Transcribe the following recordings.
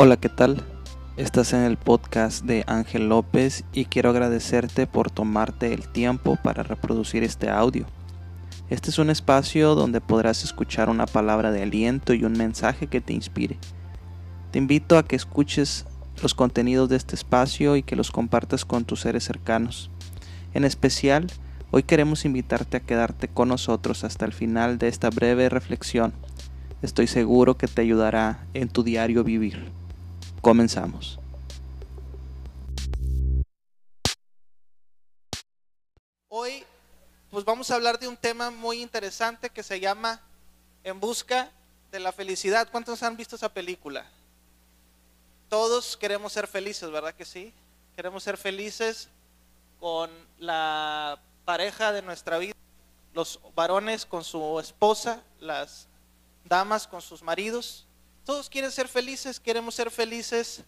Hola, ¿qué tal? Estás en el podcast de Ángel López y quiero agradecerte por tomarte el tiempo para reproducir este audio. Este es un espacio donde podrás escuchar una palabra de aliento y un mensaje que te inspire. Te invito a que escuches los contenidos de este espacio y que los compartas con tus seres cercanos. En especial, hoy queremos invitarte a quedarte con nosotros hasta el final de esta breve reflexión. Estoy seguro que te ayudará en tu diario vivir. Comenzamos. Hoy pues vamos a hablar de un tema muy interesante que se llama En busca de la felicidad. ¿Cuántos han visto esa película? Todos queremos ser felices, ¿verdad que sí? Queremos ser felices con la pareja de nuestra vida, los varones con su esposa, las damas con sus maridos. Todos quieren ser felices, queremos ser felices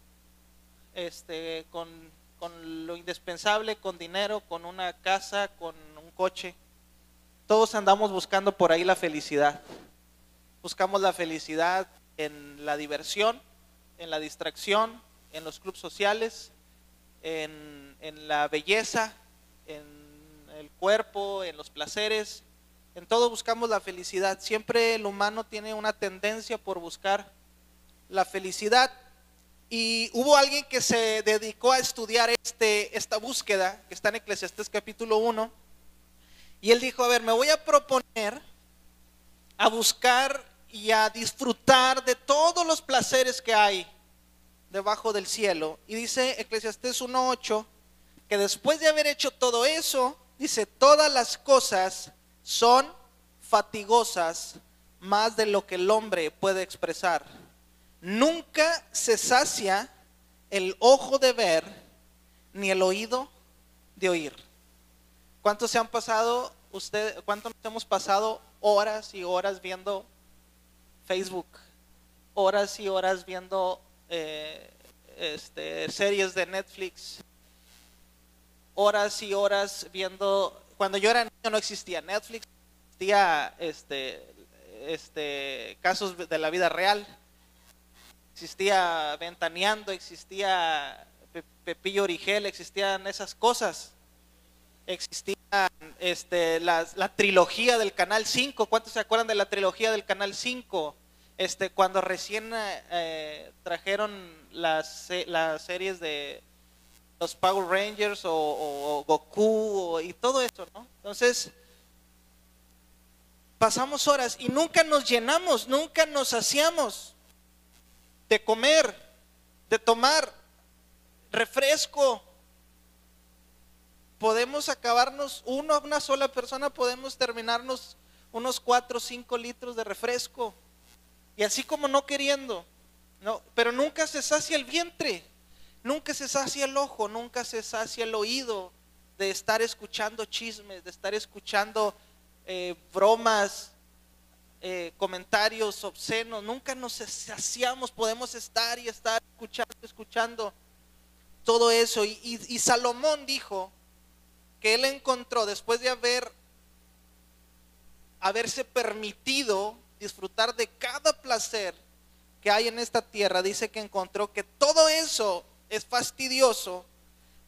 este, con, con lo indispensable, con dinero, con una casa, con un coche. Todos andamos buscando por ahí la felicidad. Buscamos la felicidad en la diversión, en la distracción, en los clubes sociales, en, en la belleza, en el cuerpo, en los placeres. En todo buscamos la felicidad. Siempre el humano tiene una tendencia por buscar la felicidad. Y hubo alguien que se dedicó a estudiar este, esta búsqueda, que está en Eclesiastés capítulo 1, y él dijo, a ver, me voy a proponer a buscar y a disfrutar de todos los placeres que hay debajo del cielo. Y dice Eclesiastés 1.8, que después de haber hecho todo eso, dice, todas las cosas son fatigosas más de lo que el hombre puede expresar Nunca se sacia el ojo de ver ni el oído de oír. ¿Cuántos se han pasado, usted, cuántos hemos pasado horas y horas viendo Facebook? Horas y horas viendo eh, este, series de Netflix. Horas y horas viendo, cuando yo era niño no existía Netflix, existía este, este, casos de la vida real existía Ventaneando, existía Pepillo Origel, existían esas cosas. Existía este, la, trilogía del Canal 5. ¿Cuántos se acuerdan de la trilogía del Canal 5? Este, cuando recién eh, trajeron las, las series de los Power Rangers o, Goku y todo eso, ¿no? Entonces, pasamos horas y nunca nos llenamos, nunca nos saciamos de comer, de tomar refresco. Podemos acabarnos, uno, una sola persona, podemos terminarnos unos cuatro o cinco litros de refresco. Y así como no queriendo, no, pero nunca se sacia el vientre, nunca se sacia el ojo, nunca se sacia el oído de estar escuchando chismes, de estar escuchando eh, bromas, eh, comentarios obscenos, nunca nos saciamos, podemos estar y estar escuchando, escuchando todo eso. Y, y Salomón dijo que él encontró, después de haber haberse permitido disfrutar de cada placer que hay en esta tierra, dice que encontró que todo eso es fastidioso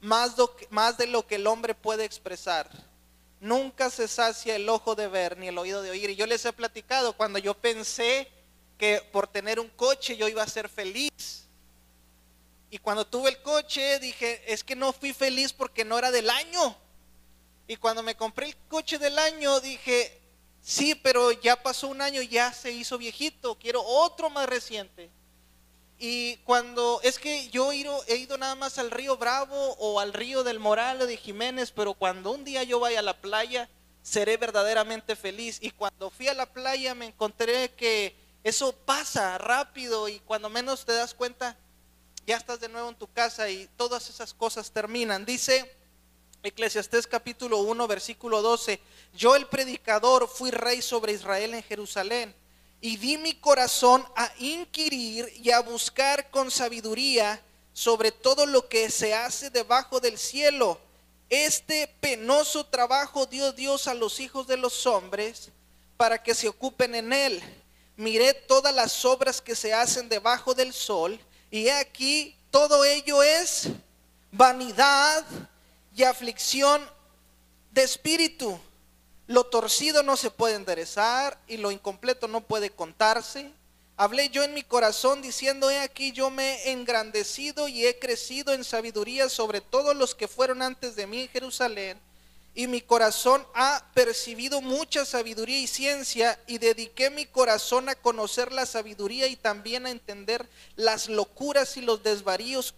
más, más de lo que el hombre puede expresar. Nunca se sacia el ojo de ver ni el oído de oír. Y yo les he platicado cuando yo pensé que por tener un coche yo iba a ser feliz. Y cuando tuve el coche dije, es que no fui feliz porque no era del año. Y cuando me compré el coche del año dije, sí, pero ya pasó un año, ya se hizo viejito, quiero otro más reciente. Y cuando es que yo he ido, he ido, nada más al río Bravo o al río del Moral o de Jiménez, pero cuando un día yo vaya a la playa, seré verdaderamente feliz. Y cuando fui a la playa me encontré que eso pasa rápido y cuando menos te das cuenta, ya estás de nuevo en tu casa y todas esas cosas terminan. Dice Eclesiastés capítulo 1, versículo 12, yo el predicador fui rey sobre Israel en Jerusalén y di mi corazón a inquirir y a buscar con sabiduría sobre todo lo que se hace debajo del cielo. Este penoso trabajo dio Dios a los hijos de los hombres para que se ocupen en él. Miré todas las obras que se hacen debajo del sol Y he aquí, todo ello es vanidad y aflicción de espíritu. Lo torcido no se puede enderezar y lo incompleto no puede contarse. Hablé yo en mi corazón diciendo, he aquí yo me he engrandecido y he crecido en sabiduría sobre todos los que fueron antes de mí en Jerusalén. Y mi corazón ha percibido mucha sabiduría y ciencia y dediqué mi corazón a conocer la sabiduría y también a entender las locuras y los desvaríos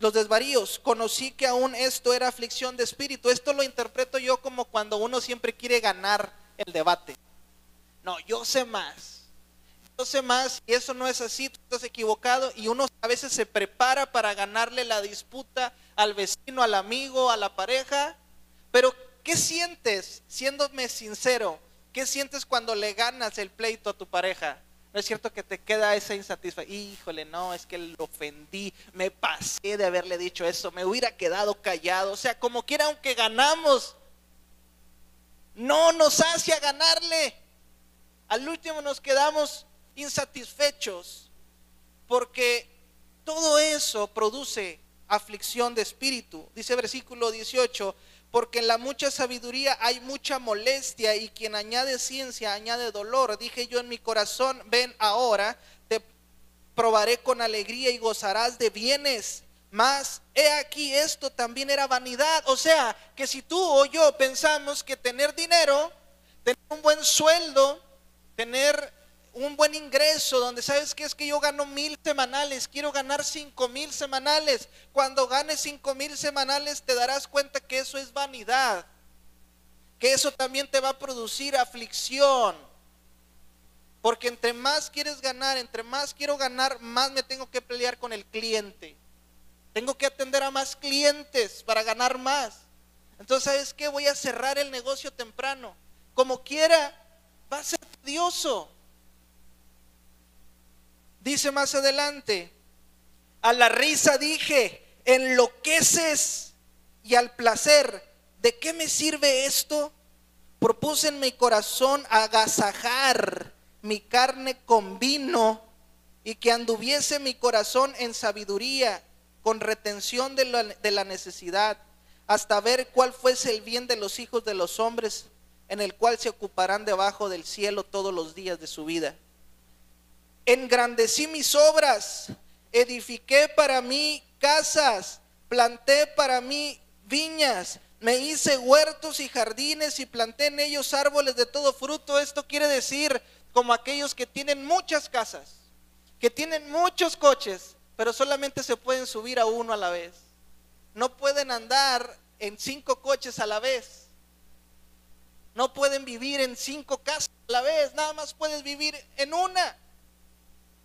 los desvaríos, conocí que aún esto era aflicción de espíritu. Esto lo interpreto yo como cuando uno siempre quiere ganar el debate. No, yo sé más. Yo sé más y eso no es así, tú estás equivocado y uno a veces se prepara para ganarle la disputa al vecino, al amigo, a la pareja. Pero, ¿qué sientes, siéndome sincero? ¿Qué sientes cuando le ganas el pleito a tu pareja? ¿No es cierto que te queda esa insatisfacción? Híjole, no, es que lo ofendí, me pasé de haberle dicho eso, me hubiera quedado callado. O sea, como quiera, aunque ganamos, no nos hace a ganarle. Al último nos quedamos insatisfechos porque todo eso produce aflicción de espíritu. Dice versículo 18, porque en la mucha sabiduría hay mucha molestia y quien añade ciencia añade dolor. Dije yo en mi corazón, ven ahora, te probaré con alegría y gozarás de bienes. Mas he aquí esto también era vanidad. O sea, que si tú o yo pensamos que tener dinero, tener un buen sueldo, tener un buen ingreso, donde sabes que es que yo gano mil semanales, quiero ganar cinco mil semanales. Cuando ganes cinco mil semanales te darás cuenta que eso es vanidad, que eso también te va a producir aflicción. Porque entre más quieres ganar, entre más quiero ganar, más me tengo que pelear con el cliente. Tengo que atender a más clientes para ganar más. Entonces, ¿sabes qué? Voy a cerrar el negocio temprano. Como quiera, va a ser tedioso. Dice más adelante, a la risa dije, enloqueces y al placer, ¿de qué me sirve esto? Propuse en mi corazón agasajar mi carne con vino y que anduviese mi corazón en sabiduría, con retención de la, de la necesidad, hasta ver cuál fuese el bien de los hijos de los hombres, en el cual se ocuparán debajo del cielo todos los días de su vida engrandecí mis obras, edifiqué para mí casas, planté para mí viñas, me hice huertos y jardines y planté en ellos árboles de todo fruto. Esto quiere decir como aquellos que tienen muchas casas, que tienen muchos coches, pero solamente se pueden subir a uno a la vez. No pueden andar en cinco coches a la vez. No pueden vivir en cinco casas a la vez. Nada más puedes vivir en una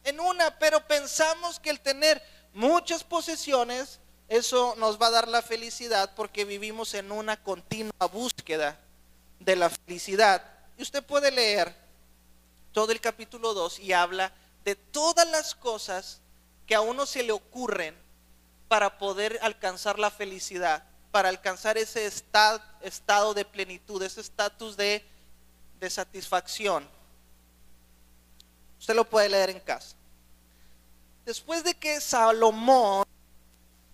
en una, pero pensamos que el tener muchas posesiones, eso nos va a dar la felicidad porque vivimos en una continua búsqueda de la felicidad. Y usted puede leer todo el capítulo 2 y habla de todas las cosas que a uno se le ocurren para poder alcanzar la felicidad, para alcanzar ese estado, de plenitud, ese estatus de, de satisfacción. Usted lo puede leer en casa. Después de que Salomón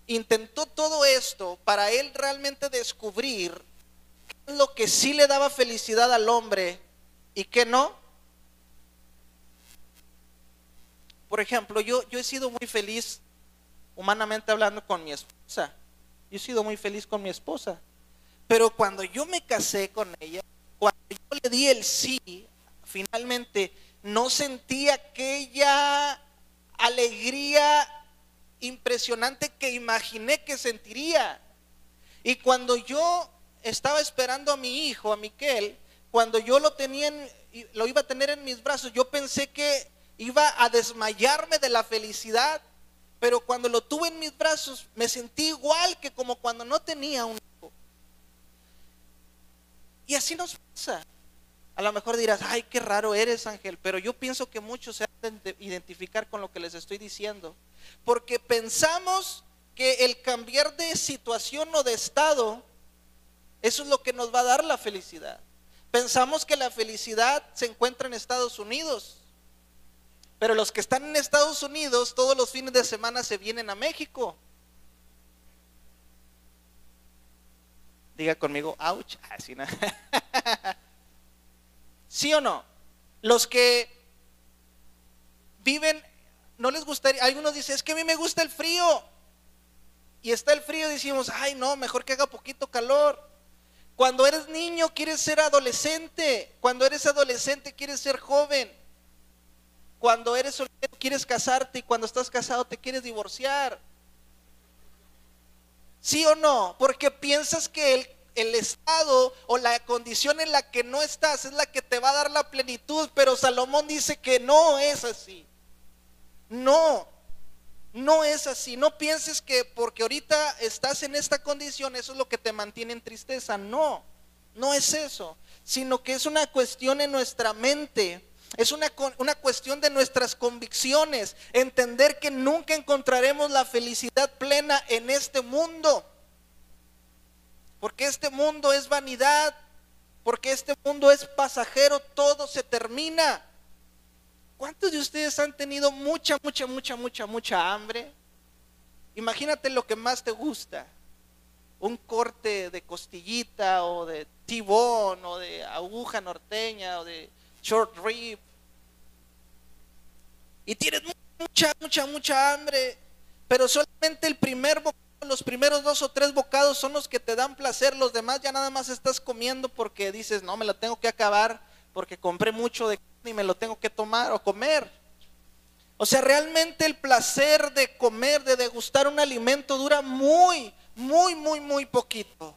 intentó todo esto para él realmente descubrir lo que sí le daba felicidad al hombre y qué no. Por ejemplo, yo, yo he sido muy feliz, humanamente hablando, con mi esposa. Yo he sido muy feliz con mi esposa. Pero cuando yo me casé con ella, cuando yo le di el sí, finalmente no sentía aquella alegría impresionante que imaginé que sentiría. Y cuando yo estaba esperando a mi hijo, a Miquel, cuando yo lo tenía, lo iba a tener en mis brazos, yo pensé que iba a desmayarme de la felicidad, pero cuando lo tuve en mis brazos me sentí igual que como cuando no tenía un hijo. Y así nos pasa. A lo mejor dirás, ay, qué raro eres, Ángel, pero yo pienso que muchos identificar con lo que les estoy diciendo. Porque pensamos que el cambiar de situación o de estado, eso es lo que nos va a dar la felicidad. Pensamos que la felicidad se encuentra en Estados Unidos. Pero los que están en Estados Unidos, todos los fines de semana se vienen a México. Diga conmigo, ouch. Así. ¿Sí o no? Los que viven, no les gustaría, algunos dicen, es que a mí me gusta el frío. Y está el frío, decimos, ay no, mejor que haga poquito calor. Cuando eres niño quieres ser adolescente. Cuando eres adolescente quieres ser joven. Cuando eres soltero quieres casarte y cuando estás casado te quieres divorciar. ¿Sí o no? Porque piensas que el, el, estado o la condición en la que no estás es la que te va a dar la plenitud, pero Salomón dice que no es así. No, no es así. No pienses que porque ahorita estás en esta condición, eso es lo que te mantiene en tristeza. No, no es eso. Sino que es una cuestión en nuestra mente. Es una, una cuestión de nuestras convicciones. Entender que nunca encontraremos la felicidad plena en este mundo. Porque este mundo es vanidad. Porque este mundo es pasajero. Todo se termina. ¿Cuántos de ustedes han tenido mucha, mucha, mucha, mucha, mucha hambre? Imagínate lo que más te gusta. Un corte de costillita o de tibón o de aguja norteña o de short rib. Y tienes mucha, mucha, mucha hambre. Pero solamente el primer bocado, los primeros dos o tres bocados son los que te dan placer. Los demás ya nada más estás comiendo porque dices, no, me la tengo que acabar porque compré mucho de y me lo tengo que tomar o comer. O sea, realmente el placer de comer, de degustar un alimento dura muy, muy, muy, muy poquito.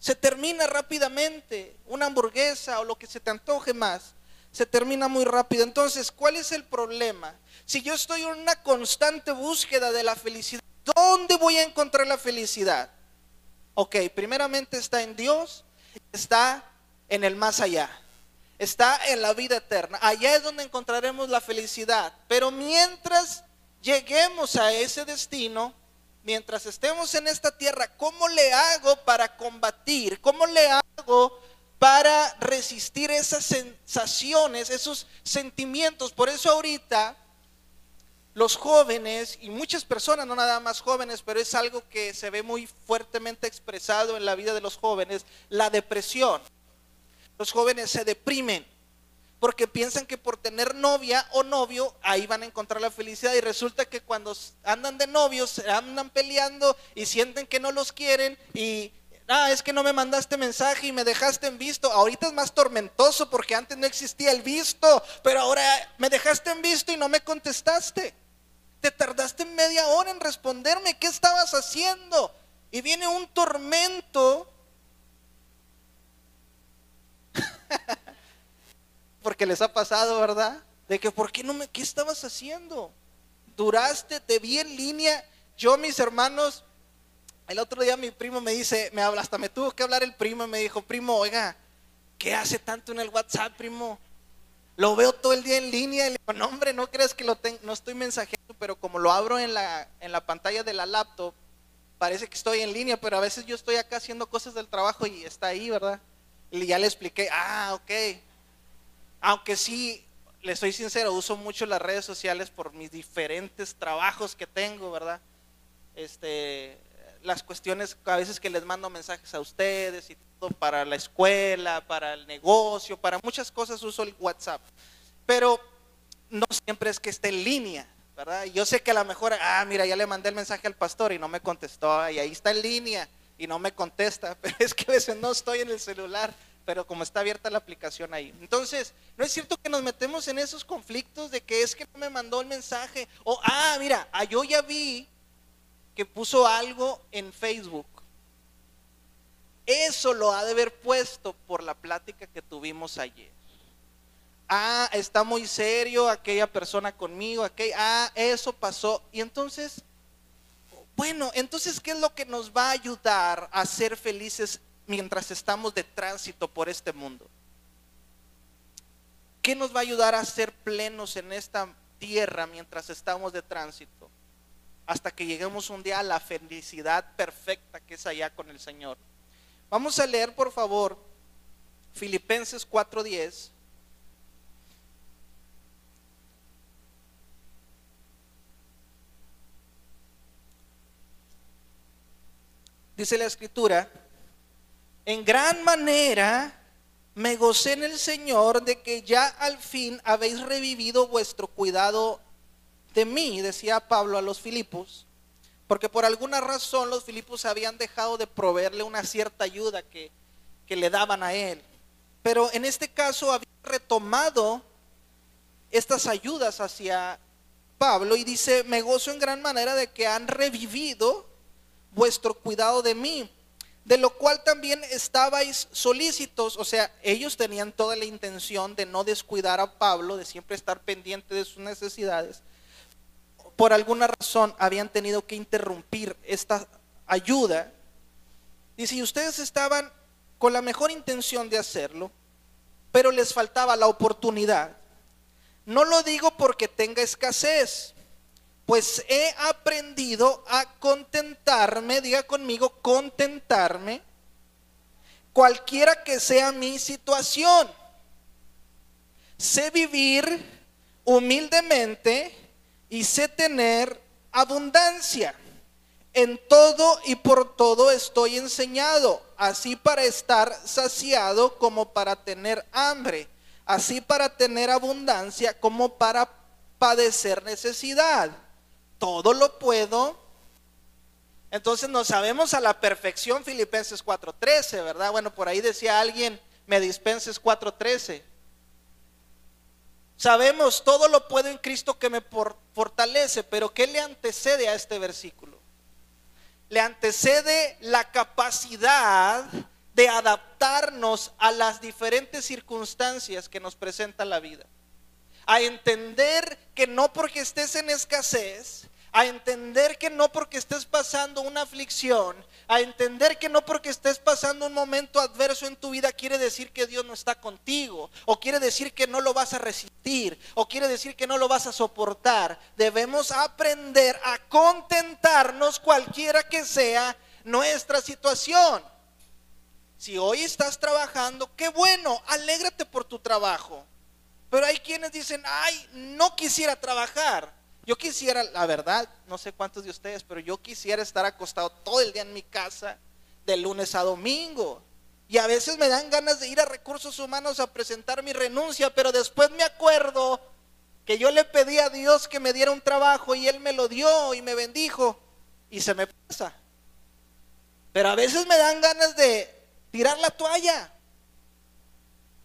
Se termina rápidamente. Una hamburguesa o lo que se te antoje más, se termina muy rápido. Entonces, ¿cuál es el problema? Si yo estoy en una constante búsqueda de la felicidad, ¿dónde voy a encontrar la felicidad? Ok, primeramente está en Dios, está en el más allá está en la vida eterna. Allá es donde encontraremos la felicidad. Pero mientras lleguemos a ese destino, mientras estemos en esta tierra, ¿cómo le hago para combatir? ¿Cómo le hago para resistir esas sensaciones, esos sentimientos? Por eso ahorita los jóvenes y muchas personas, no nada más jóvenes, pero es algo que se ve muy fuertemente expresado en la vida de los jóvenes, la depresión. Los jóvenes se deprimen porque piensan que por tener novia o novio ahí van a encontrar la felicidad y resulta que cuando andan de novios andan peleando y sienten que no los quieren y ah, es que no me mandaste mensaje y me dejaste en visto. Ahorita es más tormentoso porque antes no existía el visto, pero ahora me dejaste en visto y no me contestaste. Te tardaste media hora en responderme, ¿qué estabas haciendo? Y viene un tormento Porque les ha pasado, ¿verdad? De que, ¿por qué no me, qué estabas haciendo? Duraste, te vi en línea. Yo, mis hermanos, el otro día mi primo me dice, me habla, hasta me tuvo que hablar el primo y me dijo, primo, oiga, ¿qué hace tanto en el WhatsApp, primo? Lo veo todo el día en línea y le digo, no hombre, no creas que lo tengo, no estoy mensajeando, pero como lo abro en la, en la pantalla de la laptop, parece que estoy en línea, pero a veces yo estoy acá haciendo cosas del trabajo y está ahí, ¿verdad? Ya le expliqué, ah, ok. Aunque sí, le soy sincero, uso mucho las redes sociales por mis diferentes trabajos que tengo, ¿verdad? Este, las cuestiones a veces que les mando mensajes a ustedes y todo para la escuela, para el negocio, para muchas cosas uso el WhatsApp. Pero no siempre es que esté en línea, ¿verdad? Yo sé que a lo mejor, ah, mira, ya le mandé el mensaje al pastor y no me contestó, y ahí está en línea y no me contesta, pero es que a veces no estoy en el celular, pero como está abierta la aplicación ahí. Entonces, no es cierto que nos metemos en esos conflictos de que es que no me mandó el mensaje, o, ah, mira, ah, yo ya vi que puso algo en Facebook. Eso lo ha de haber puesto por la plática que tuvimos ayer. Ah, está muy serio aquella persona conmigo, aquella, ah, eso pasó. Y entonces bueno, entonces, ¿qué es lo que nos va a ayudar a ser felices mientras estamos de tránsito por este mundo? ¿Qué nos va a ayudar a ser plenos en esta tierra mientras estamos de tránsito? Hasta que lleguemos un día a la felicidad perfecta que es allá con el Señor. Vamos a leer, por favor, Filipenses 4:10. Dice la escritura, en gran manera me gocé en el Señor de que ya al fin habéis revivido vuestro cuidado de mí, decía Pablo a los Filipos, porque por alguna razón los Filipos habían dejado de proveerle una cierta ayuda que, que le daban a él. Pero en este caso había retomado estas ayudas hacia Pablo y dice, me gozo en gran manera de que han revivido vuestro cuidado de mí, de lo cual también estabais solícitos, o sea, ellos tenían toda la intención de no descuidar a Pablo, de siempre estar pendiente de sus necesidades. Por alguna razón habían tenido que interrumpir esta ayuda. Y ustedes estaban con la mejor intención de hacerlo, pero les faltaba la oportunidad. No lo digo porque tenga escasez, pues he aprendido a contentarme, diga conmigo, contentarme, cualquiera que sea mi situación. Sé vivir humildemente y sé tener abundancia. En todo y por todo estoy enseñado, así para estar saciado como para tener hambre, así para tener abundancia como para padecer necesidad todo lo puedo. Entonces nos sabemos a la perfección Filipenses 4:13, ¿verdad? Bueno, por ahí decía alguien, me dispenses 4:13. Sabemos, todo lo puedo en Cristo que me fortalece, pero ¿qué le antecede a este versículo? Le antecede la capacidad de adaptarnos a las diferentes circunstancias que nos presenta la vida. A entender que no porque estés en escasez, a entender que no porque estés pasando una aflicción, a entender que no porque estés pasando un momento adverso en tu vida quiere decir que Dios no está contigo, o quiere decir que no lo vas a resistir, o quiere decir que no lo vas a soportar. Debemos aprender a contentarnos cualquiera que sea nuestra situación. Si hoy estás trabajando, qué bueno, alégrate por tu trabajo. Pero hay quienes dicen, ay, no quisiera trabajar. Yo quisiera, la verdad, no sé cuántos de ustedes, pero yo quisiera estar acostado todo el día en mi casa, de lunes a domingo. Y a veces me dan ganas de ir a recursos humanos a presentar mi renuncia, pero después me acuerdo que yo le pedí a Dios que me diera un trabajo y Él me lo dio y me bendijo y se me pasa. Pero a veces me dan ganas de tirar la toalla.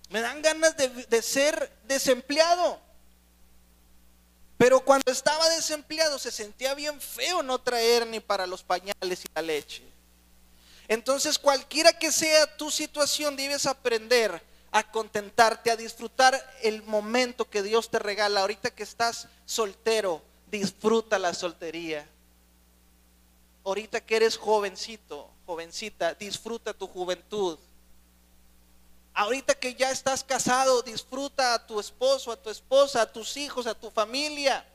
Me dan ganas de, de ser desempleado. Pero cuando estaba desempleado se sentía bien feo no traer ni para los pañales y la leche. Entonces cualquiera que sea tu situación debes aprender a contentarte, a disfrutar el momento que Dios te regala. Ahorita que estás soltero, disfruta la soltería. Ahorita que eres jovencito, jovencita, disfruta tu juventud. Ahorita que ya estás casado, disfruta a tu esposo, a tu esposa, a tus hijos, a tu familia.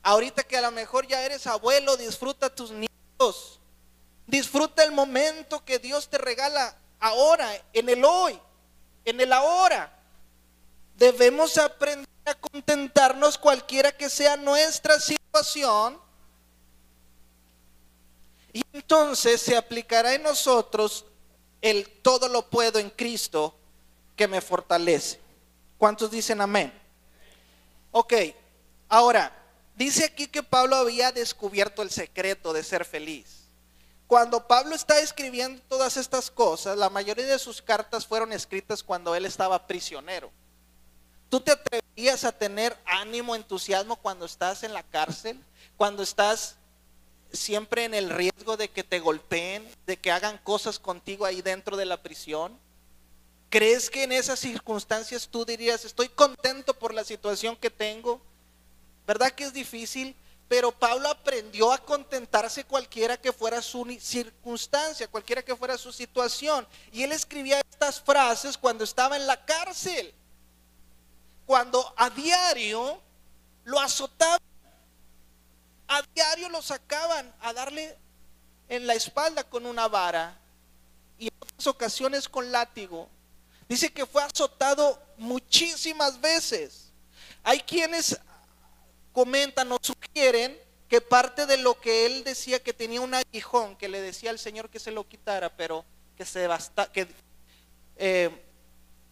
Ahorita que a lo mejor ya eres abuelo, disfruta a tus nietos. Disfruta el momento que Dios te regala ahora, en el hoy, en el ahora. Debemos aprender a contentarnos cualquiera que sea nuestra situación. Y entonces se aplicará en nosotros el todo lo puedo en Cristo que me fortalece. ¿Cuántos dicen amén? Ok, ahora, dice aquí que Pablo había descubierto el secreto de ser feliz. Cuando Pablo está escribiendo todas estas cosas, la mayoría de sus cartas fueron escritas cuando él estaba prisionero. ¿Tú te atrevías a tener ánimo, entusiasmo cuando estás en la cárcel? Cuando estás siempre en el riesgo de que te golpeen, de que hagan cosas contigo ahí dentro de la prisión? ¿Crees que en esas circunstancias tú dirías, estoy contento por la situación que tengo? ¿Verdad que es difícil? Pero Pablo aprendió a contentarse cualquiera que fuera su circunstancia, cualquiera que fuera su situación. Y él escribía estas frases cuando estaba en la cárcel, cuando a diario lo azotaba a diario lo sacaban a darle en la espalda con una vara y en otras ocasiones con látigo. Dice que fue azotado muchísimas veces. Hay quienes comentan o sugieren que parte de lo que él decía que tenía un aguijón, que le decía al Señor que se lo quitara, pero que se basta, que, eh,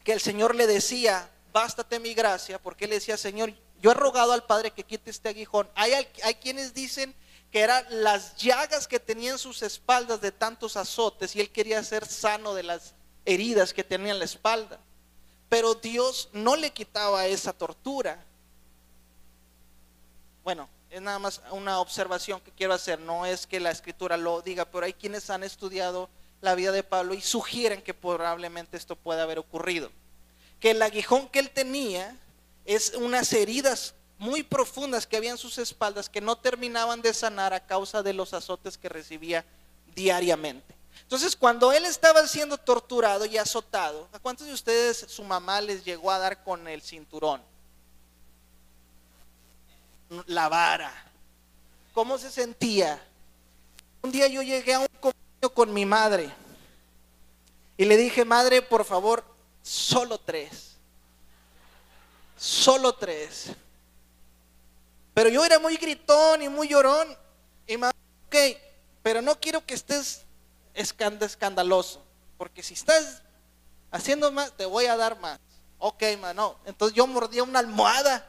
que el Señor le decía, bástate mi gracia, porque él decía, Señor, yo he rogado al Padre que quite este aguijón. Hay, hay quienes dicen que eran las llagas que tenía en sus espaldas de tantos azotes y él quería ser sano de las heridas que tenía en la espalda. Pero Dios no le quitaba esa tortura. Bueno, es nada más una observación que quiero hacer, no es que la escritura lo diga, pero hay quienes han estudiado la vida de Pablo y sugieren que probablemente esto pueda haber ocurrido. Que el aguijón que él tenía es unas heridas muy profundas que había en sus espaldas que no terminaban de sanar a causa de los azotes que recibía diariamente. Entonces, cuando él estaba siendo torturado y azotado, ¿a cuántos de ustedes su mamá les llegó a dar con el cinturón? La vara. ¿Cómo se sentía? Un día yo llegué a un convenio con mi madre y le dije, madre, por favor, solo tres. Solo tres. Pero yo era muy gritón y muy llorón. Y me ok, pero no quiero que estés escandaloso. Porque si estás haciendo más, te voy a dar más. Ok, mano. Entonces yo mordía una almohada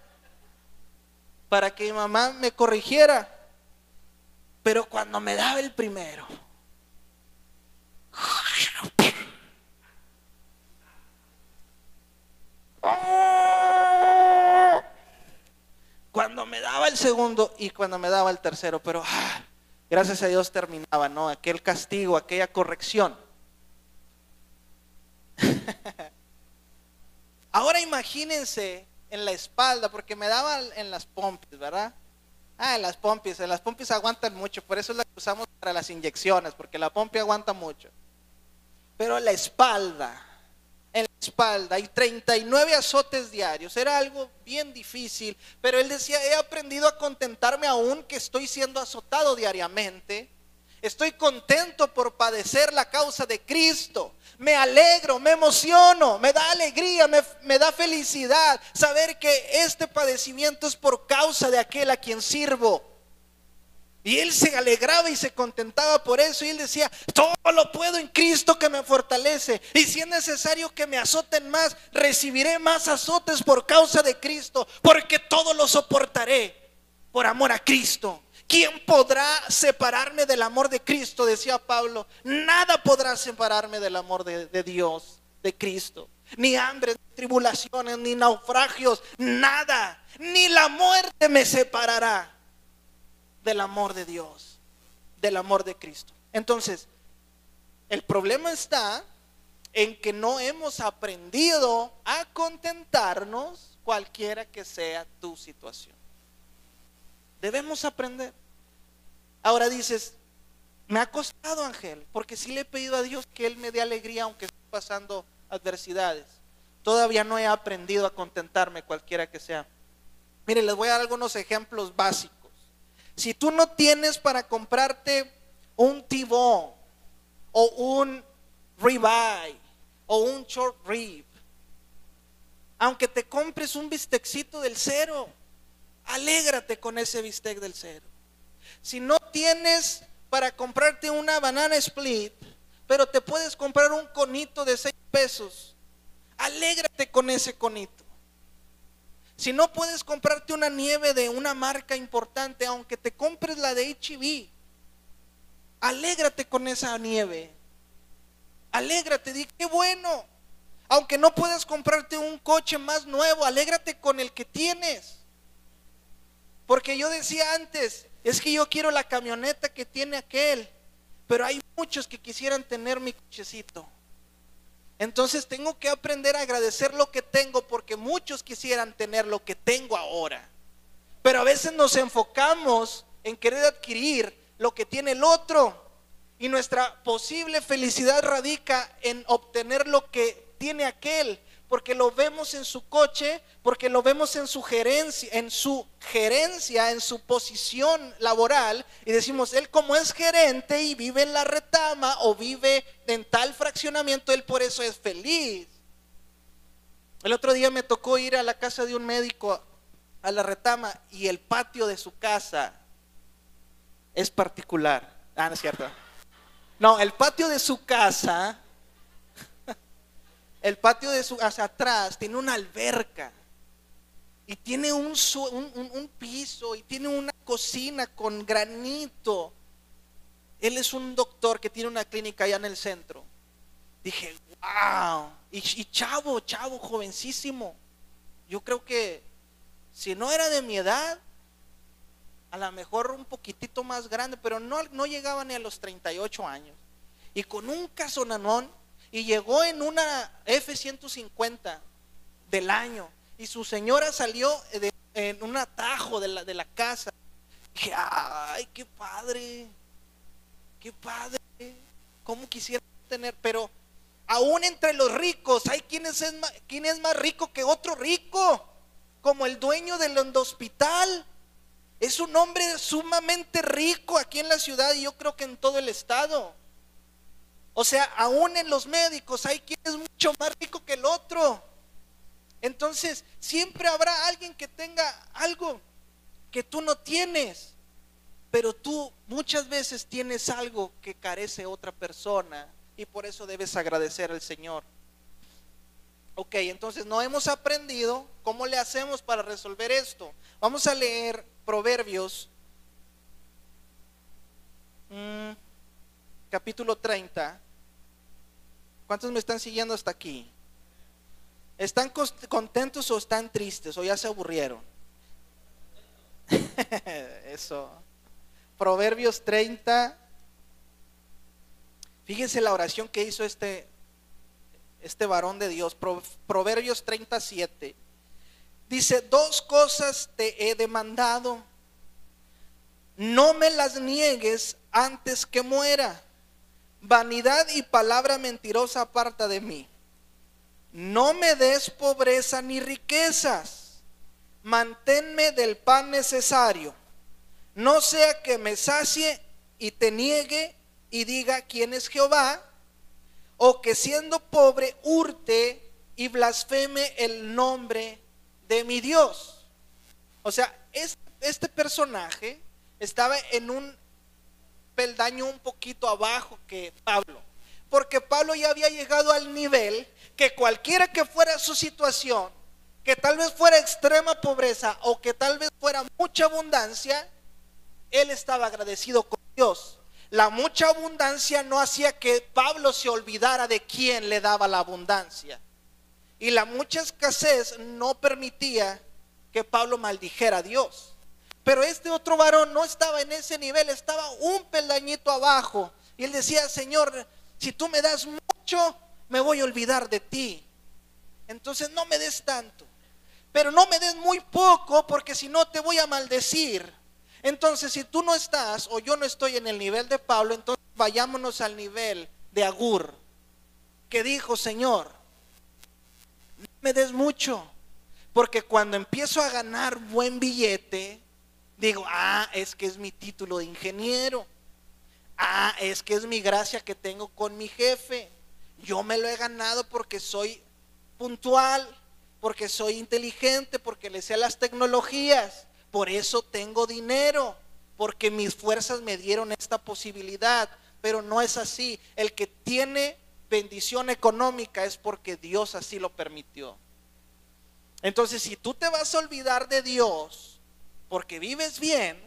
para que mi mamá me corrigiera. Pero cuando me daba el primero, cuando me daba el segundo y cuando me daba el tercero, pero ah, gracias a Dios terminaba, ¿no? Aquel castigo, aquella corrección. Ahora imagínense en la espalda, porque me daba en las pompis, ¿verdad? Ah, en las pompis, en las pompis aguantan mucho, por eso es la que usamos para las inyecciones, porque la pompi aguanta mucho. Pero la espalda, en la espalda y 39 azotes diarios. Era algo bien difícil, pero él decía, he aprendido a contentarme aún que estoy siendo azotado diariamente. Estoy contento por padecer la causa de Cristo. Me alegro, me emociono, me da alegría, me, me, da felicidad saber que este padecimiento es por causa de aquel a quien sirvo. Y él se alegraba y se contentaba por eso. Y él decía, todo lo puedo en Cristo que me fortalece. Y si es necesario que me azoten más, recibiré más azotes por causa de Cristo. Porque todo lo soportaré por amor a Cristo. ¿Quién podrá separarme del amor de Cristo? Decía Pablo. Nada podrá separarme del amor de, de Dios, de Cristo. Ni hambre, ni tribulaciones, ni naufragios, nada. Ni la muerte me separará del amor de Dios, del amor de Cristo. Entonces, el problema está en que no hemos aprendido a contentarnos cualquiera que sea tu situación. Debemos aprender. Ahora dices, me ha costado Ángel, porque sí le he pedido a Dios que Él me dé alegría aunque esté pasando adversidades. Todavía no he aprendido a contentarme cualquiera que sea. Mire, les voy a dar algunos ejemplos básicos. Si tú no tienes para comprarte un tibón o un ribeye o un short rib, aunque te compres un bistecito del cero, alégrate con ese bistec del cero. Si no tienes para comprarte una banana split, pero te puedes comprar un conito de seis pesos, alégrate con ese conito. Si no puedes comprarte una nieve de una marca importante, aunque te compres la de HB, alégrate con esa nieve. Alégrate, di qué bueno. Aunque no puedas comprarte un coche más nuevo, alégrate con el que tienes. Porque yo decía antes, es que yo quiero la camioneta que tiene aquel, pero hay muchos que quisieran tener mi cochecito. Entonces tengo que aprender a agradecer lo que tengo porque muchos quisieran tener lo que tengo ahora. Pero a veces nos enfocamos en querer adquirir lo que tiene el otro y nuestra posible felicidad radica en obtener lo que tiene aquel porque lo vemos en su coche, porque lo vemos en su gerencia, en su gerencia, en su posición laboral, y decimos, él como es gerente y vive en la retama o vive en tal fraccionamiento, él por eso es feliz. El otro día me tocó ir a la casa de un médico a la retama y el patio de su casa es particular. Ah, no es cierto. No, el patio de su casa, el patio de su casa atrás tiene una alberca y tiene un, un, piso y tiene una cocina con granito. Él es un doctor que tiene una clínica allá en el centro. Dije, wow. Y, y, chavo, chavo, jovencísimo. Yo creo que si no era de mi edad, a lo mejor un poquitito más grande, pero no, no llegaba ni a los 38 años. Y con un casonanón, y llegó en una F-150 del año, y su señora salió en un atajo de la, de la casa. dije, ay, qué padre, qué padre, cómo quisiera tener, pero aún entre los ricos hay quienes es más, es más rico que otro rico, como el dueño del hospital. Es un hombre sumamente rico aquí en la ciudad y yo creo que en todo el estado. O sea, aún en los médicos hay quien es mucho más rico que el otro. Entonces, siempre habrá alguien que tenga algo que tú no tienes, pero tú muchas veces tienes algo que carece otra persona y por eso debes agradecer al Señor. Ok, entonces no hemos aprendido cómo le hacemos para resolver esto. Vamos a leer Proverbios, mm, capítulo 30. ¿Cuántos me están siguiendo hasta aquí? ¿Están contentos o están tristes o ya se aburrieron? Eso. Proverbios 30. Fíjense la oración que hizo este, este varón de Dios. Proverbios 37. Dice, dos cosas te he demandado. No me las niegues antes que muera. Vanidad y palabra mentirosa aparta de mí. No me des pobreza ni riquezas. Manténme del pan necesario. No sea que me sacie y te niegue y diga quién es Jehová. O que siendo pobre hurte y blasfeme el nombre de mi Dios. O sea, este, personaje estaba en un peldaño un poquito abajo que Pablo, porque Pablo ya había llegado al nivel que cualquiera que fuera su situación, que tal vez fuera extrema pobreza o que tal vez fuera mucha abundancia, él estaba agradecido con Dios. La mucha abundancia no hacía que Pablo se olvidara de quién le daba la abundancia. Y la mucha escasez no permitía que Pablo maldijera a Dios. Pero este otro varón no estaba en ese nivel, estaba un peldañito abajo. Y él decía, Señor, si tú me das mucho, me voy a olvidar de ti. Entonces no me des tanto. Pero no me des muy poco porque si no te voy a maldecir. Entonces si tú no estás o yo no estoy en el nivel de Pablo, entonces vayámonos al nivel de Agur, que dijo, Señor, me des mucho. Porque cuando empiezo a ganar buen billete, digo, ah, es que es mi título de ingeniero. Ah, es que es mi gracia que tengo con mi jefe. Yo me lo he ganado porque soy puntual, porque soy inteligente, porque le sé las tecnologías. Por eso tengo dinero, porque mis fuerzas me dieron esta posibilidad. Pero no es así. El que tiene bendición económica es porque Dios así lo permitió. Entonces, si tú te vas a olvidar de Dios porque vives bien,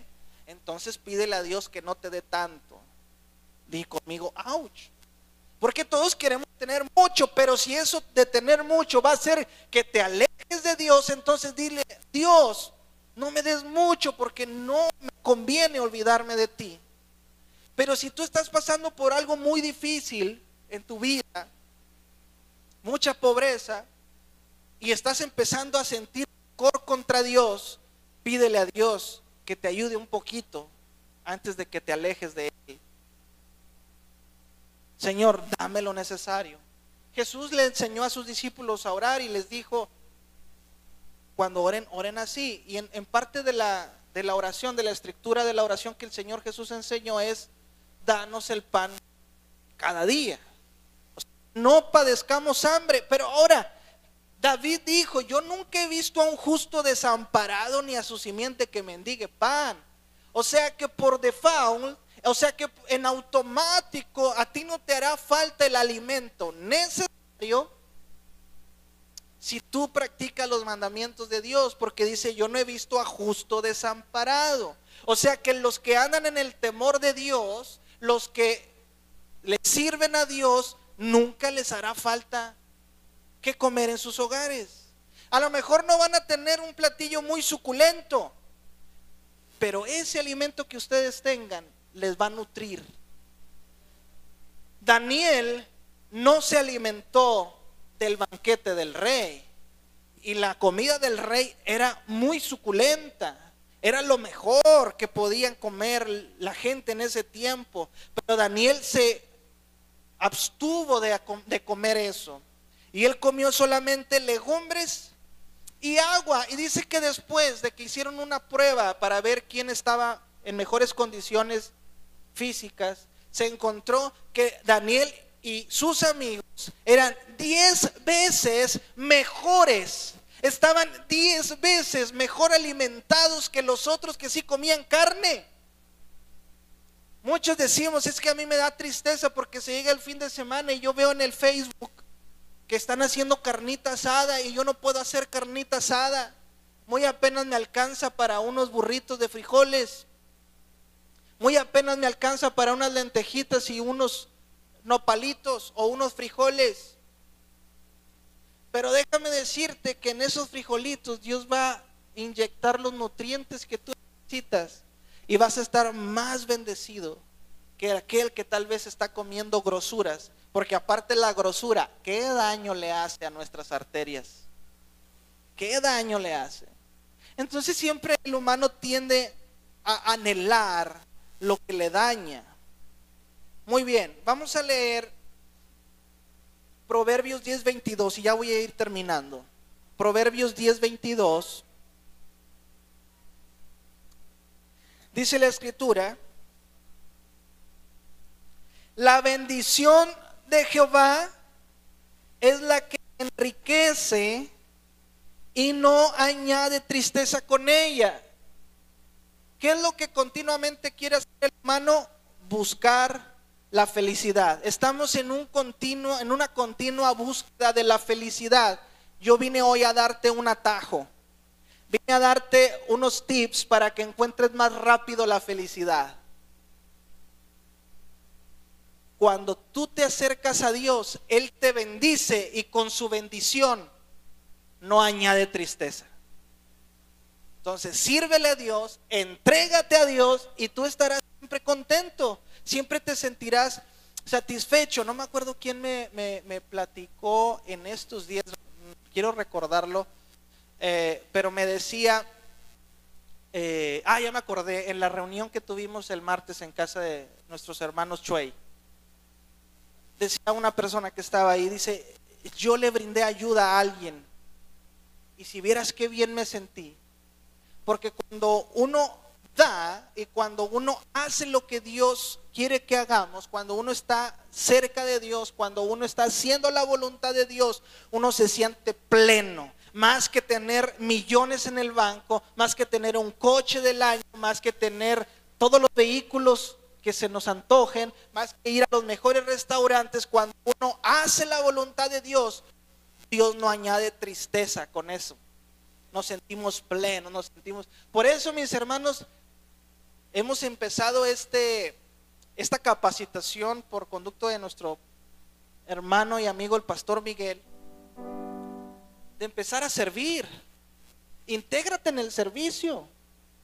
entonces pídele a Dios que no te dé tanto. Di conmigo, ouch. Porque todos queremos tener mucho, pero si eso de tener mucho va a hacer que te alejes de Dios, entonces dile, Dios, no me des mucho porque no me conviene olvidarme de ti. Pero si tú estás pasando por algo muy difícil, en tu vida, mucha pobreza, y estás empezando a sentir cor contra Dios, pídele a Dios que te ayude un poquito antes de que te alejes de Él. Señor, dame lo necesario. Jesús le enseñó a sus discípulos a orar y les dijo, cuando oren, oren así. Y en, parte de la, de la oración, de la estructura de la oración que el Señor Jesús enseñó es, danos el pan cada día no padezcamos hambre. Pero ahora, David dijo, yo nunca he visto a un justo desamparado ni a su simiente que mendigue pan. O sea que por default, o sea que en automático a ti no te hará falta el alimento necesario si tú practicas los mandamientos de Dios, porque dice, yo no he visto a justo desamparado. O sea que los que andan en el temor de Dios, los que le sirven a Dios, nunca les hará falta que comer en sus hogares. A lo mejor no van a tener un platillo muy suculento, pero ese alimento que ustedes tengan les va a nutrir. Daniel no se alimentó del banquete del rey. Y la comida del rey era muy suculenta. Era lo mejor que podían comer la gente en ese tiempo. Pero Daniel se abstuvo de, de comer eso. Y él comió solamente legumbres y agua. Y dice que después de que hicieron una prueba para ver quién estaba en mejores condiciones físicas, se encontró que Daniel y sus amigos eran diez veces mejores. Estaban diez veces mejor alimentados que los otros que sí comían carne. Muchos decimos, es que a mí me da tristeza porque se llega el fin de semana y yo veo en el Facebook que están haciendo carnita asada y yo no puedo hacer carnita asada. Muy apenas me alcanza para unos burritos de frijoles. Muy apenas me alcanza para unas lentejitas y unos nopalitos o unos frijoles. Pero déjame decirte que en esos frijolitos Dios va a inyectar los nutrientes que tú necesitas y vas a estar más bendecido que aquel que tal vez está comiendo grosuras. Porque aparte la grosura, ¿qué daño le hace a nuestras arterias? ¿Qué daño le hace? Entonces siempre el humano tiende a anhelar lo que le daña. Muy bien, vamos a leer Proverbios 10:22 y ya voy a ir terminando. Proverbios 10:22. Dice la escritura, la bendición de Jehová es la que enriquece y no añade tristeza con ella. ¿Qué es lo que continuamente quiere hacer el hermano? Buscar la felicidad. Estamos en un continuo, en una continua búsqueda de la felicidad. Yo vine hoy a darte un atajo. Vine a darte unos tips para que encuentres más rápido la felicidad. Cuando tú te acercas a Dios, Él te bendice y con su bendición no añade tristeza. Entonces, sírvele a Dios, entrégate a Dios y tú estarás siempre contento siempre te sentirás satisfecho. No me acuerdo quién me, platicó en estos días, quiero recordarlo, eh, pero me decía, eh, ah, ya me acordé, en la reunión que tuvimos el martes en casa de nuestros hermanos Chuey, decía una persona que estaba ahí, dice, yo le brindé ayuda a alguien y si vieras qué bien me sentí, porque cuando uno da y cuando uno hace lo que Dios quiere que hagamos, cuando uno está cerca de Dios, cuando uno está haciendo la voluntad de Dios, uno se siente pleno. Más que tener millones en el banco, más que tener un coche del año, más que tener todos los vehículos que se nos antojen, más que ir a los mejores restaurantes, cuando uno hace la voluntad de Dios, Dios no añade tristeza con eso. Nos sentimos plenos, nos sentimos... Por eso, mis hermanos, hemos empezado este, esta capacitación por conducto de nuestro hermano y amigo el pastor Miguel, de empezar a servir. Intégrate en el servicio,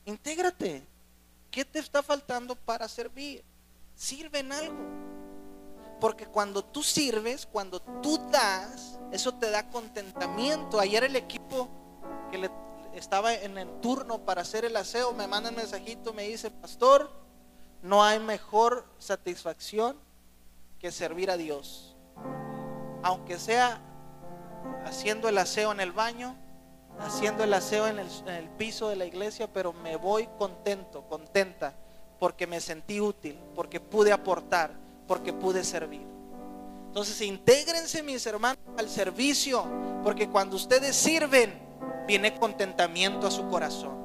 intégrate. ¿Qué te está faltando para servir? Sirve en algo. Porque cuando tú sirves, cuando tú das, eso te da contentamiento. Ayer el equipo que le estaba en el turno para hacer el aseo, me manda un mensajito, me dice, pastor, no hay mejor satisfacción que servir a Dios. Aunque sea haciendo el aseo en el baño, haciendo el aseo en el, en el piso de la iglesia, pero me voy contento, contenta, porque me sentí útil, porque pude aportar, porque pude servir. Entonces, intégrense mis hermanos al servicio, porque cuando ustedes sirven, viene contentamiento a su corazón.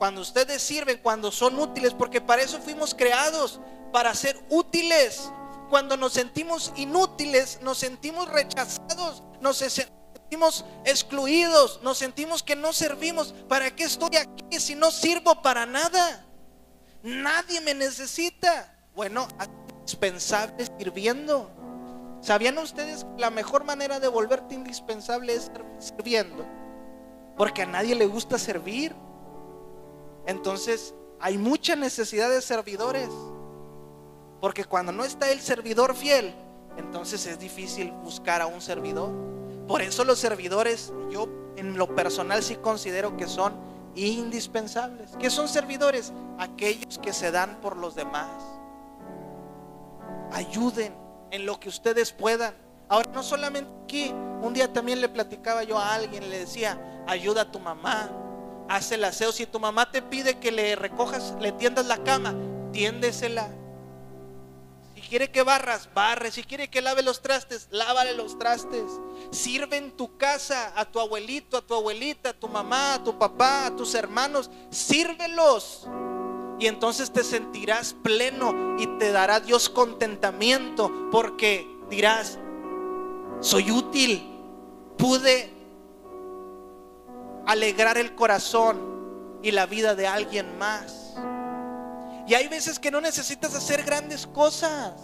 cuando ustedes sirven, cuando son útiles, porque para eso fuimos creados, para ser útiles. Cuando nos sentimos inútiles, nos sentimos rechazados, nos sentimos excluidos, nos sentimos que no servimos. ¿Para qué estoy aquí si no sirvo para nada? Nadie me necesita. Bueno, indispensable sirviendo. ¿Sabían ustedes que la mejor manera de volverte indispensable es sirviendo? Porque a nadie le gusta servir. Entonces, hay mucha necesidad de servidores. Porque cuando no está el servidor fiel, entonces es difícil buscar a un servidor. Por eso los servidores, yo en lo personal sí considero que son indispensables. ¿Qué son servidores? Aquellos que se dan por los demás. Ayuden en lo que ustedes puedan. Ahora, no solamente aquí, un día también le platicaba yo a alguien, le decía, ayuda a tu mamá, haz el aseo. Si tu mamá te pide que le recojas, le tiendas la cama, tiéndesela. Si quiere que barras, barre. Si quiere que lave los trastes, lávale los trastes. Sirve en tu casa a tu abuelito, a tu abuelita, a tu mamá, a tu papá, a tus hermanos. Sírvelos. Y entonces te sentirás pleno y te dará Dios contentamiento porque dirás, soy útil, pude alegrar el corazón y la vida de alguien más. Y hay veces que no necesitas hacer grandes cosas.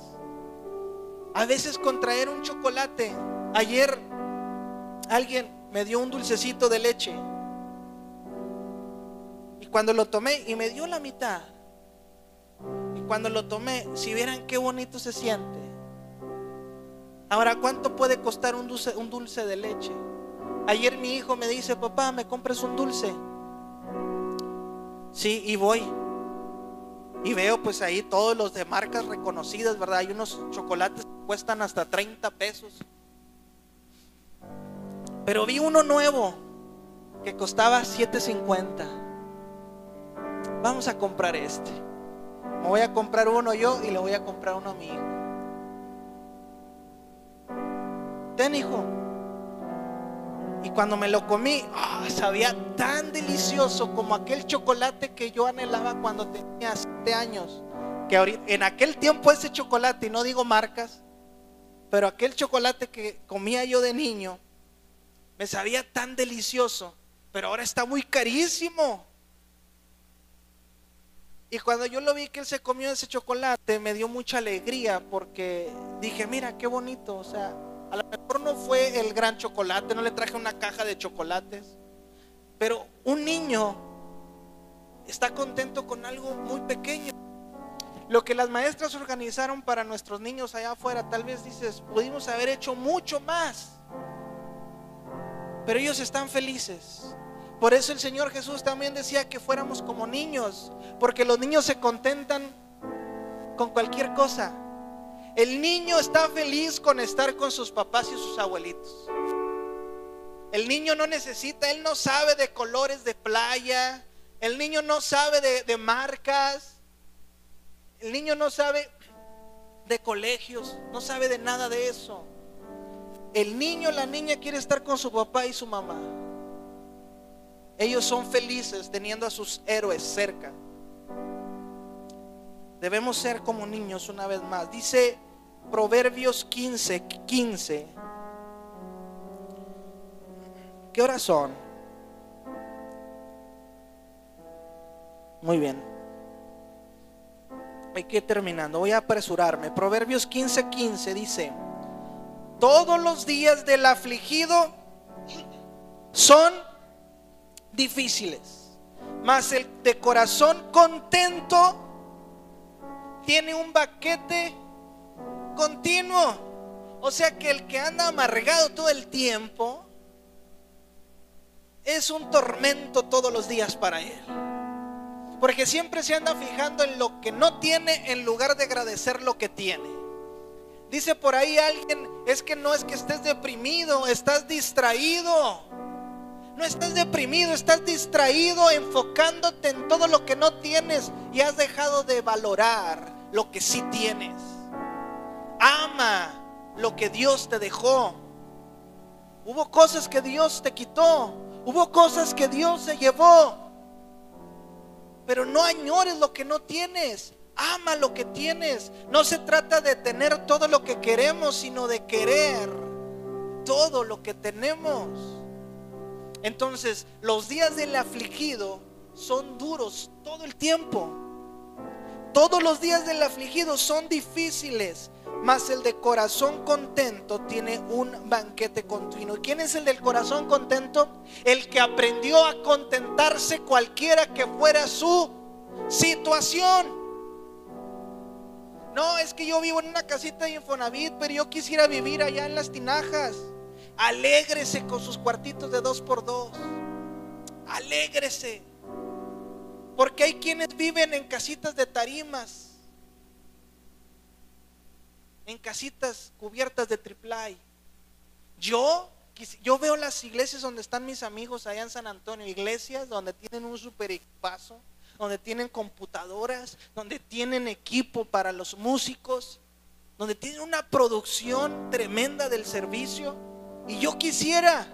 A veces contraer un chocolate. Ayer alguien me dio un dulcecito de leche cuando lo tomé y me dio la mitad, y cuando lo tomé, si vieran qué bonito se siente. Ahora, ¿cuánto puede costar un dulce, un dulce de leche? Ayer mi hijo me dice, papá, ¿me compras un dulce? Sí, y voy. Y veo pues ahí todos los de marcas reconocidas, ¿verdad? Hay unos chocolates que cuestan hasta 30 pesos. Pero vi uno nuevo que costaba 7.50 vamos a comprar este. Me voy a comprar uno yo y le voy a comprar uno a mi hijo. Ten, hijo. Y cuando me lo comí, ah, sabía tan delicioso como aquel chocolate que yo anhelaba cuando tenía 7 años. Que en aquel tiempo ese chocolate, y no digo marcas, pero aquel chocolate que comía yo de niño, me sabía tan delicioso, pero ahora está muy carísimo. Y cuando yo lo vi que él se comió ese chocolate, me dio mucha alegría porque dije, mira, qué bonito. O sea, a lo mejor no fue el gran chocolate, no le traje una caja de chocolates. Pero un niño está contento con algo muy pequeño. Lo que las maestras organizaron para nuestros niños allá afuera, tal vez dices, pudimos haber hecho mucho más. Pero ellos están felices. Por eso el Señor Jesús también decía que fuéramos como niños, porque los niños se contentan con cualquier cosa. El niño está feliz con estar con sus papás y sus abuelitos. El niño no necesita, él no sabe de colores de playa, el niño no sabe de, de marcas, el niño no sabe de colegios, no sabe de nada de eso. El niño, la niña quiere estar con su papá y su mamá. Ellos son felices teniendo a sus héroes cerca. Debemos ser como niños una vez más. Dice Proverbios 15, 15. ¿Qué horas son? Muy bien. Hay que ir terminando. Voy a apresurarme. Proverbios 15, 15 dice, todos los días del afligido son difíciles. Mas el de corazón contento tiene un baquete continuo. O sea que el que anda amargado todo el tiempo es un tormento todos los días para él. Porque siempre se anda fijando en lo que no tiene en lugar de agradecer lo que tiene. Dice por ahí alguien, es que no es que estés deprimido, estás distraído. No estás deprimido, estás distraído enfocándote en todo lo que no tienes y has dejado de valorar lo que sí tienes. Ama lo que Dios te dejó. Hubo cosas que Dios te quitó. Hubo cosas que Dios se llevó. Pero no añores lo que no tienes. Ama lo que tienes. No se trata de tener todo lo que queremos, sino de querer todo lo que tenemos. Entonces, los días del afligido son duros todo el tiempo. Todos los días del afligido son difíciles, mas el de corazón contento tiene un banquete continuo. ¿Quién es el del corazón contento? El que aprendió a contentarse cualquiera que fuera su situación. No, es que yo vivo en una casita de Infonavit, pero yo quisiera vivir allá en las tinajas. Alégrese con sus cuartitos de dos por dos. Alégrese. Porque hay quienes viven en casitas de tarimas. En casitas cubiertas de triplay. Yo, yo veo las iglesias donde están mis amigos allá en San Antonio. Iglesias donde tienen un super equipazo donde tienen computadoras, donde tienen equipo para los músicos, donde tienen una producción tremenda del servicio. Y yo quisiera,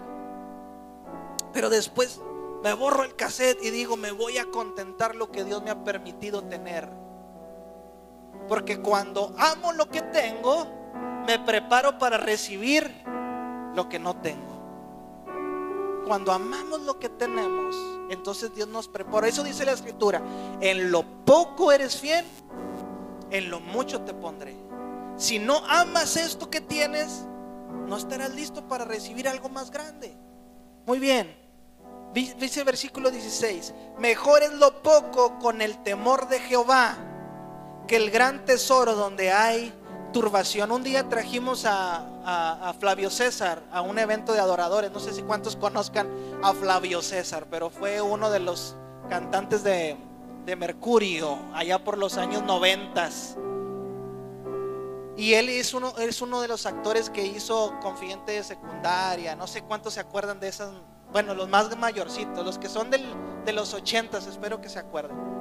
pero después me borro el cassette y digo, me voy a contentar lo que Dios me ha permitido tener. Porque cuando amo lo que tengo, me preparo para recibir lo que no tengo. Cuando amamos lo que tenemos, entonces Dios nos prepara. Eso dice la escritura. En lo poco eres fiel, en lo mucho te pondré. Si no amas esto que tienes, no estarás listo para recibir algo más grande. Muy bien. Dice el versículo 16, mejor es lo poco con el temor de Jehová que el gran tesoro donde hay turbación. Un día trajimos a, Flavio César a un evento de adoradores. No sé si cuántos conozcan a Flavio César, pero fue uno de los cantantes de, Mercurio allá por los años noventas. Y él es uno, es uno de los actores que hizo Confidente de Secundaria. No sé cuántos se acuerdan de esas. Bueno, los más mayorcitos, los que son de los ochentas, espero que se acuerden.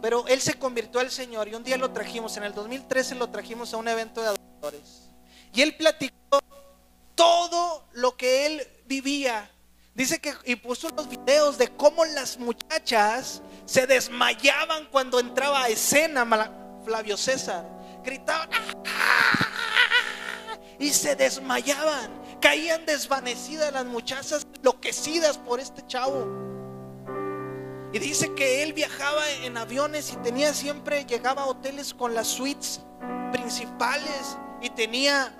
Pero él se convirtió al Señor y un día lo trajimos, en el 2013 lo trajimos a un evento de adoradores. Y él platicó todo lo que él vivía. Dice que y puso los videos de cómo las muchachas se desmayaban cuando entraba a escena Flavio César. Gritaban ¡Ah! y se desmayaban. Caían desvanecidas las muchachas, enloquecidas por este chavo. Y dice que él viajaba en aviones y tenía siempre, llegaba a hoteles con las suites principales y tenía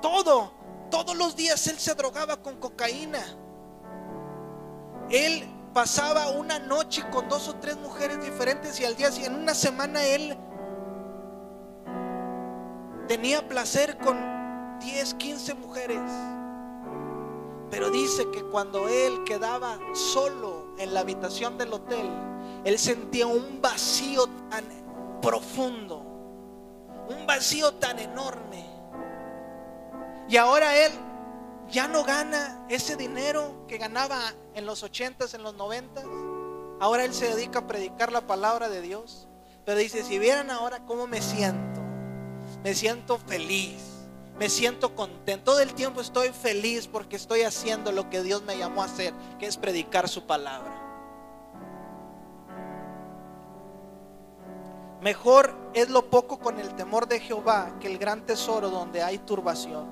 todo. Todos los días él se drogaba con cocaína. Él pasaba una noche con dos o tres mujeres diferentes y al día siguiente, en una semana él tenía placer con 10, 15 mujeres. Pero dice que cuando él quedaba solo en la habitación del hotel, él sentía un vacío tan profundo, un vacío tan enorme. Y ahora él ya no gana ese dinero que ganaba en los ochentas, en los noventas. Ahora él se dedica a predicar la palabra de Dios. Pero dice, si vieran ahora cómo me siento, me siento feliz me siento contento. Todo el tiempo estoy feliz porque estoy haciendo lo que Dios me llamó a hacer, que es predicar su palabra. Mejor es lo poco con el temor de Jehová que el gran tesoro donde hay turbación.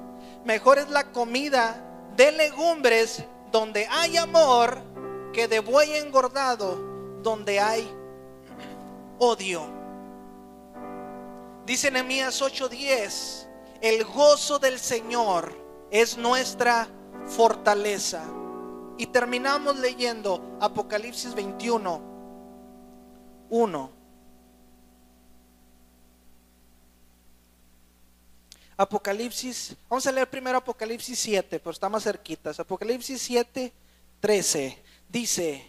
Mejor es la comida de legumbres donde hay amor que de buey engordado donde hay odio. Dice Nehemías 8:10 el gozo del Señor es nuestra fortaleza. Y terminamos leyendo Apocalipsis 21, 1. Apocalipsis, vamos a leer primero Apocalipsis 7, pero está más cerquitas. Apocalipsis 7, 13. Dice,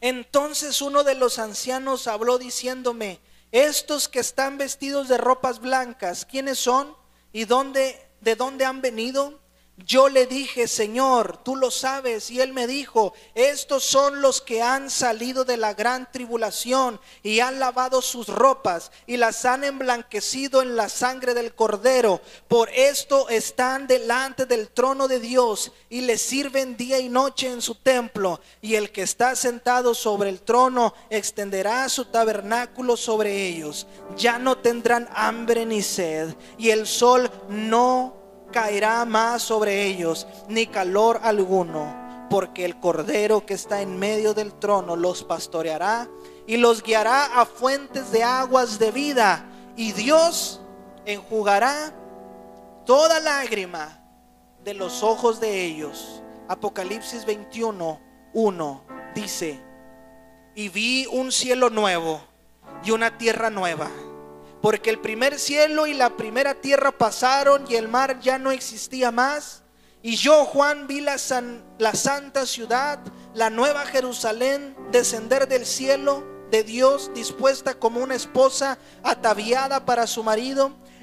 entonces uno de los ancianos habló diciéndome, estos que están vestidos de ropas blancas, ¿quiénes son? ¿Y dónde, de dónde han venido? Yo le dije, Señor, tú lo sabes. Y él me dijo, estos son los que han salido de la gran tribulación y han lavado sus ropas y las han emblanquecido en la sangre del cordero. Por esto están delante del trono de Dios y le sirven día y noche en su templo. Y el que está sentado sobre el trono extenderá su tabernáculo sobre ellos. Ya no tendrán hambre ni sed y el sol no caerá más sobre ellos, ni calor alguno, porque el Cordero que está en medio del trono los pastoreará y los guiará a fuentes de aguas de vida, y Dios enjugará toda lágrima de los ojos de ellos. Apocalipsis 21, 1 dice, y vi un cielo nuevo y una tierra nueva porque el primer cielo y la primera tierra pasaron y el mar ya no existía más. Y yo, Juan, vi la, la santa ciudad, la nueva Jerusalén, descender del cielo de Dios, dispuesta como una esposa ataviada para su marido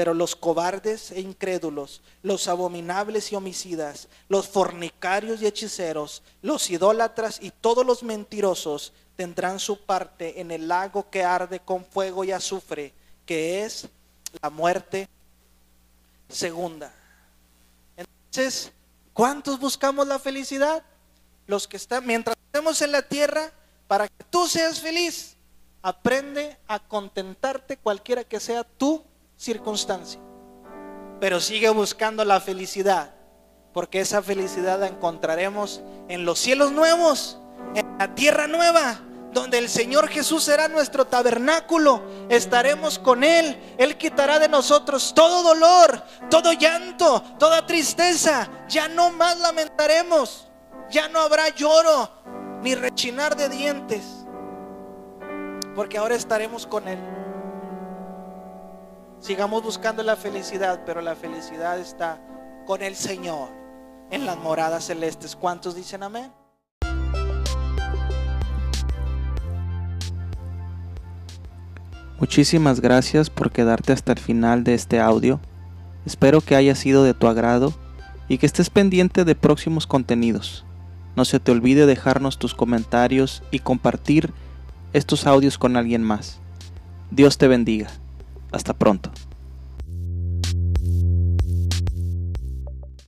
Pero los cobardes e incrédulos, los abominables y homicidas, los fornicarios y hechiceros, los idólatras y todos los mentirosos tendrán su parte en el lago que arde con fuego y azufre, que es la muerte segunda. Entonces, ¿cuántos buscamos la felicidad? Los que están, mientras estemos en la tierra, para que tú seas feliz, aprende a contentarte cualquiera que sea tu circunstancia. Pero sigue buscando la felicidad, porque esa felicidad la encontraremos en los cielos nuevos, en la tierra nueva, donde el Señor Jesús será nuestro tabernáculo. Estaremos con Él. Él quitará de nosotros todo dolor, todo llanto, toda tristeza. Ya no más lamentaremos. Ya no habrá lloro ni rechinar de dientes. Porque ahora estaremos con Él. Sigamos buscando la felicidad, pero la felicidad está con el Señor en las moradas celestes. ¿Cuántos dicen amén? Muchísimas gracias por quedarte hasta el final de este audio. Espero que haya sido de tu agrado y que estés pendiente de próximos contenidos. No se te olvide dejarnos tus comentarios y compartir estos audios con alguien más. Dios te bendiga. Hasta pronto.